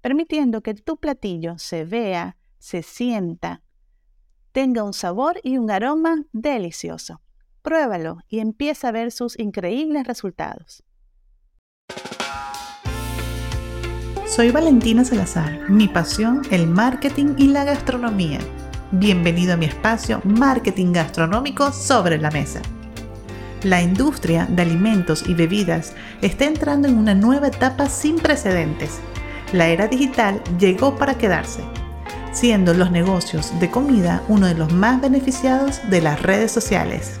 permitiendo que tu platillo se vea, se sienta, tenga un sabor y un aroma delicioso. Pruébalo y empieza a ver sus increíbles resultados. Soy Valentina Salazar, mi pasión el marketing y la gastronomía. Bienvenido a mi espacio Marketing Gastronómico sobre la Mesa. La industria de alimentos y bebidas está entrando en una nueva etapa sin precedentes. La era digital llegó para quedarse siendo los negocios de comida uno de los más beneficiados de las redes sociales.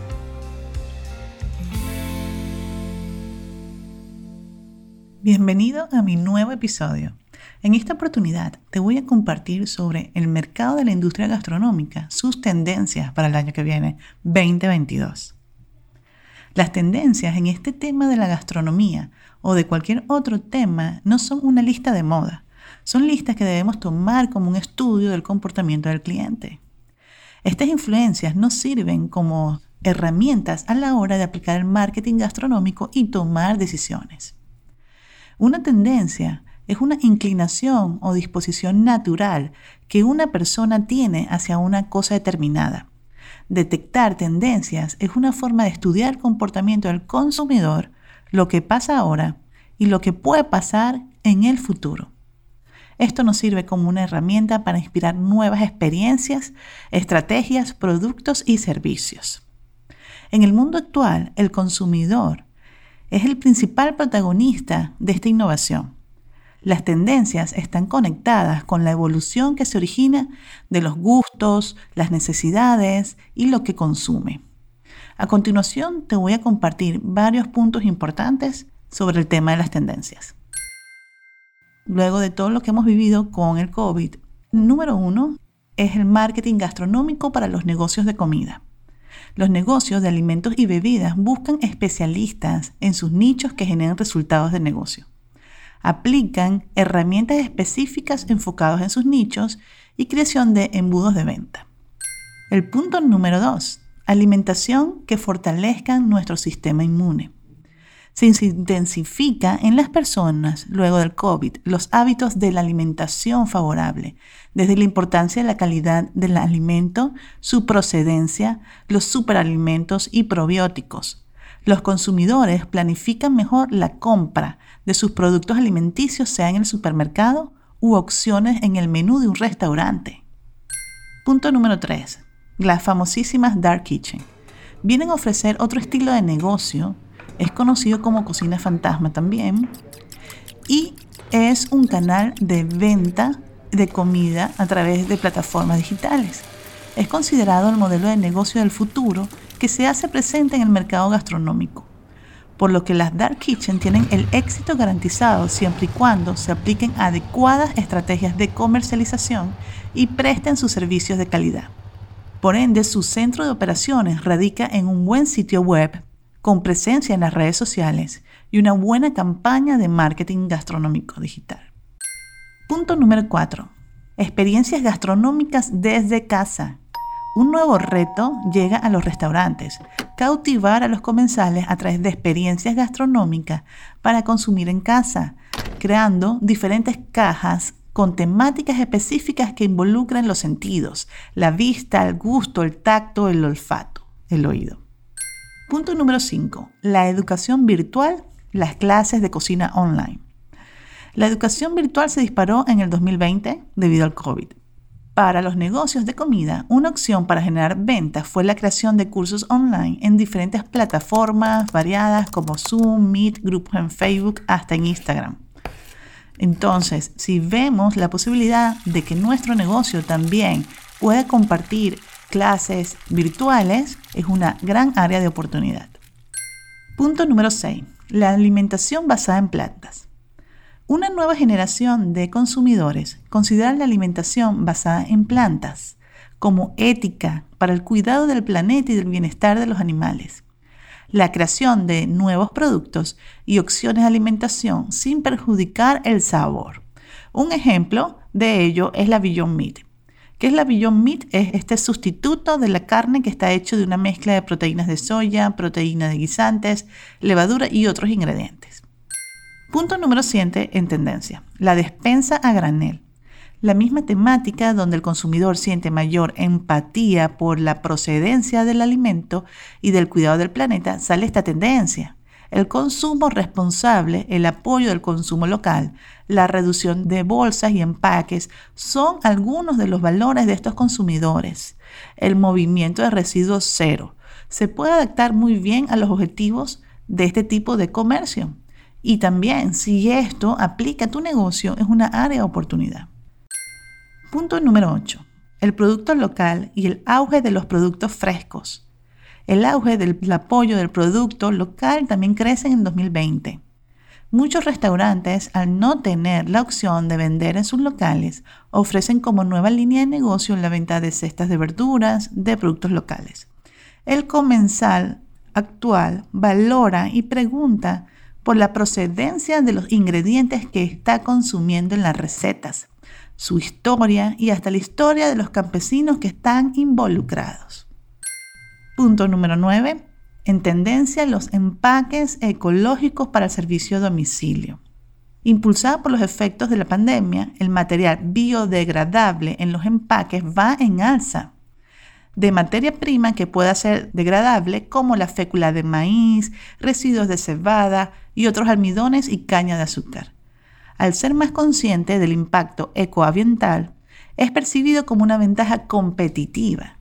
Bienvenido a mi nuevo episodio. En esta oportunidad te voy a compartir sobre el mercado de la industria gastronómica, sus tendencias para el año que viene, 2022. Las tendencias en este tema de la gastronomía o de cualquier otro tema no son una lista de moda, son listas que debemos tomar como un estudio del comportamiento del cliente. Estas influencias nos sirven como herramientas a la hora de aplicar el marketing gastronómico y tomar decisiones. Una tendencia es una inclinación o disposición natural que una persona tiene hacia una cosa determinada. Detectar tendencias es una forma de estudiar el comportamiento del consumidor, lo que pasa ahora y lo que puede pasar en el futuro. Esto nos sirve como una herramienta para inspirar nuevas experiencias, estrategias, productos y servicios. En el mundo actual, el consumidor es el principal protagonista de esta innovación. Las tendencias están conectadas con la evolución que se origina de los gustos, las necesidades y lo que consume. A continuación te voy a compartir varios puntos importantes sobre el tema de las tendencias luego de todo lo que hemos vivido con el COVID, número uno es el marketing gastronómico para los negocios de comida. Los negocios de alimentos y bebidas buscan especialistas en sus nichos que generen resultados de negocio. Aplican herramientas específicas enfocadas en sus nichos y creación de embudos de venta. El punto número dos, alimentación que fortalezcan nuestro sistema inmune se intensifica en las personas luego del COVID los hábitos de la alimentación favorable, desde la importancia de la calidad del alimento, su procedencia, los superalimentos y probióticos. Los consumidores planifican mejor la compra de sus productos alimenticios, sea en el supermercado u opciones en el menú de un restaurante. Punto número 3. Las famosísimas Dark Kitchen. Vienen a ofrecer otro estilo de negocio es conocido como Cocina Fantasma también. Y es un canal de venta de comida a través de plataformas digitales. Es considerado el modelo de negocio del futuro que se hace presente en el mercado gastronómico, por lo que las Dark Kitchen tienen el éxito garantizado siempre y cuando se apliquen adecuadas estrategias de comercialización y presten sus servicios de calidad. Por ende, su centro de operaciones radica en un buen sitio web con presencia en las redes sociales y una buena campaña de marketing gastronómico digital. Punto número 4. Experiencias gastronómicas desde casa. Un nuevo reto llega a los restaurantes, cautivar a los comensales a través de experiencias gastronómicas para consumir en casa, creando diferentes cajas con temáticas específicas que involucran los sentidos, la vista, el gusto, el tacto, el olfato, el oído. Punto número 5. La educación virtual, las clases de cocina online. La educación virtual se disparó en el 2020 debido al COVID. Para los negocios de comida, una opción para generar ventas fue la creación de cursos online en diferentes plataformas variadas como Zoom, Meet, grupos en Facebook, hasta en Instagram. Entonces, si vemos la posibilidad de que nuestro negocio también pueda compartir clases virtuales es una gran área de oportunidad. Punto número 6. La alimentación basada en plantas. Una nueva generación de consumidores considera la alimentación basada en plantas como ética para el cuidado del planeta y del bienestar de los animales. La creación de nuevos productos y opciones de alimentación sin perjudicar el sabor. Un ejemplo de ello es la Beyond Meat. ¿Qué es la Beyond Meat? Es este sustituto de la carne que está hecho de una mezcla de proteínas de soya, proteínas de guisantes, levadura y otros ingredientes. Punto número 7 en tendencia, la despensa a granel. La misma temática donde el consumidor siente mayor empatía por la procedencia del alimento y del cuidado del planeta, sale esta tendencia. El consumo responsable, el apoyo del consumo local, la reducción de bolsas y empaques son algunos de los valores de estos consumidores. El movimiento de residuos cero se puede adaptar muy bien a los objetivos de este tipo de comercio. Y también, si esto aplica a tu negocio, es una área de oportunidad. Punto número 8. El producto local y el auge de los productos frescos. El auge del apoyo del producto local también crece en 2020. Muchos restaurantes, al no tener la opción de vender en sus locales, ofrecen como nueva línea de negocio la venta de cestas de verduras de productos locales. El comensal actual valora y pregunta por la procedencia de los ingredientes que está consumiendo en las recetas, su historia y hasta la historia de los campesinos que están involucrados. Punto número 9. En tendencia los empaques ecológicos para el servicio domicilio. Impulsada por los efectos de la pandemia, el material biodegradable en los empaques va en alza de materia prima que pueda ser degradable como la fécula de maíz, residuos de cebada y otros almidones y caña de azúcar. Al ser más consciente del impacto ecoambiental, es percibido como una ventaja competitiva.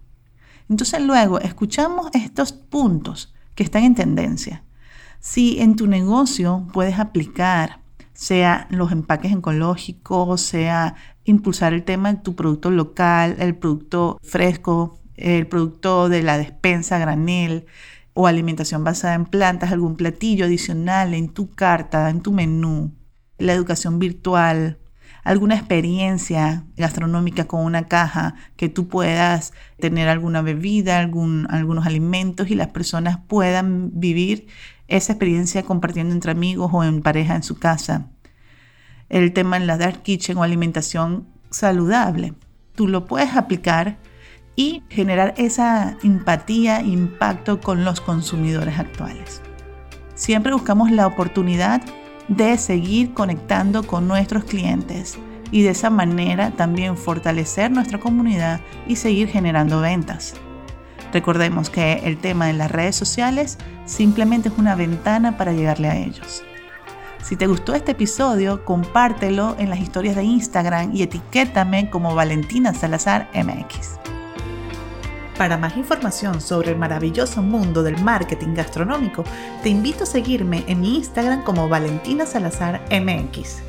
Entonces luego escuchamos estos puntos que están en tendencia. Si en tu negocio puedes aplicar, sea los empaques ecológicos, sea impulsar el tema de tu producto local, el producto fresco, el producto de la despensa granel o alimentación basada en plantas, algún platillo adicional en tu carta, en tu menú, la educación virtual, alguna experiencia gastronómica con una caja que tú puedas tener alguna bebida, algún, algunos alimentos y las personas puedan vivir esa experiencia compartiendo entre amigos o en pareja en su casa. El tema en la dark kitchen o alimentación saludable. Tú lo puedes aplicar y generar esa empatía impacto con los consumidores actuales. Siempre buscamos la oportunidad de seguir conectando con nuestros clientes y de esa manera también fortalecer nuestra comunidad y seguir generando ventas. Recordemos que el tema de las redes sociales simplemente es una ventana para llegarle a ellos. Si te gustó este episodio, compártelo en las historias de Instagram y etiquétame como Valentina Salazar MX. Para más información sobre el maravilloso mundo del marketing gastronómico, te invito a seguirme en mi Instagram como Valentina Salazar MX.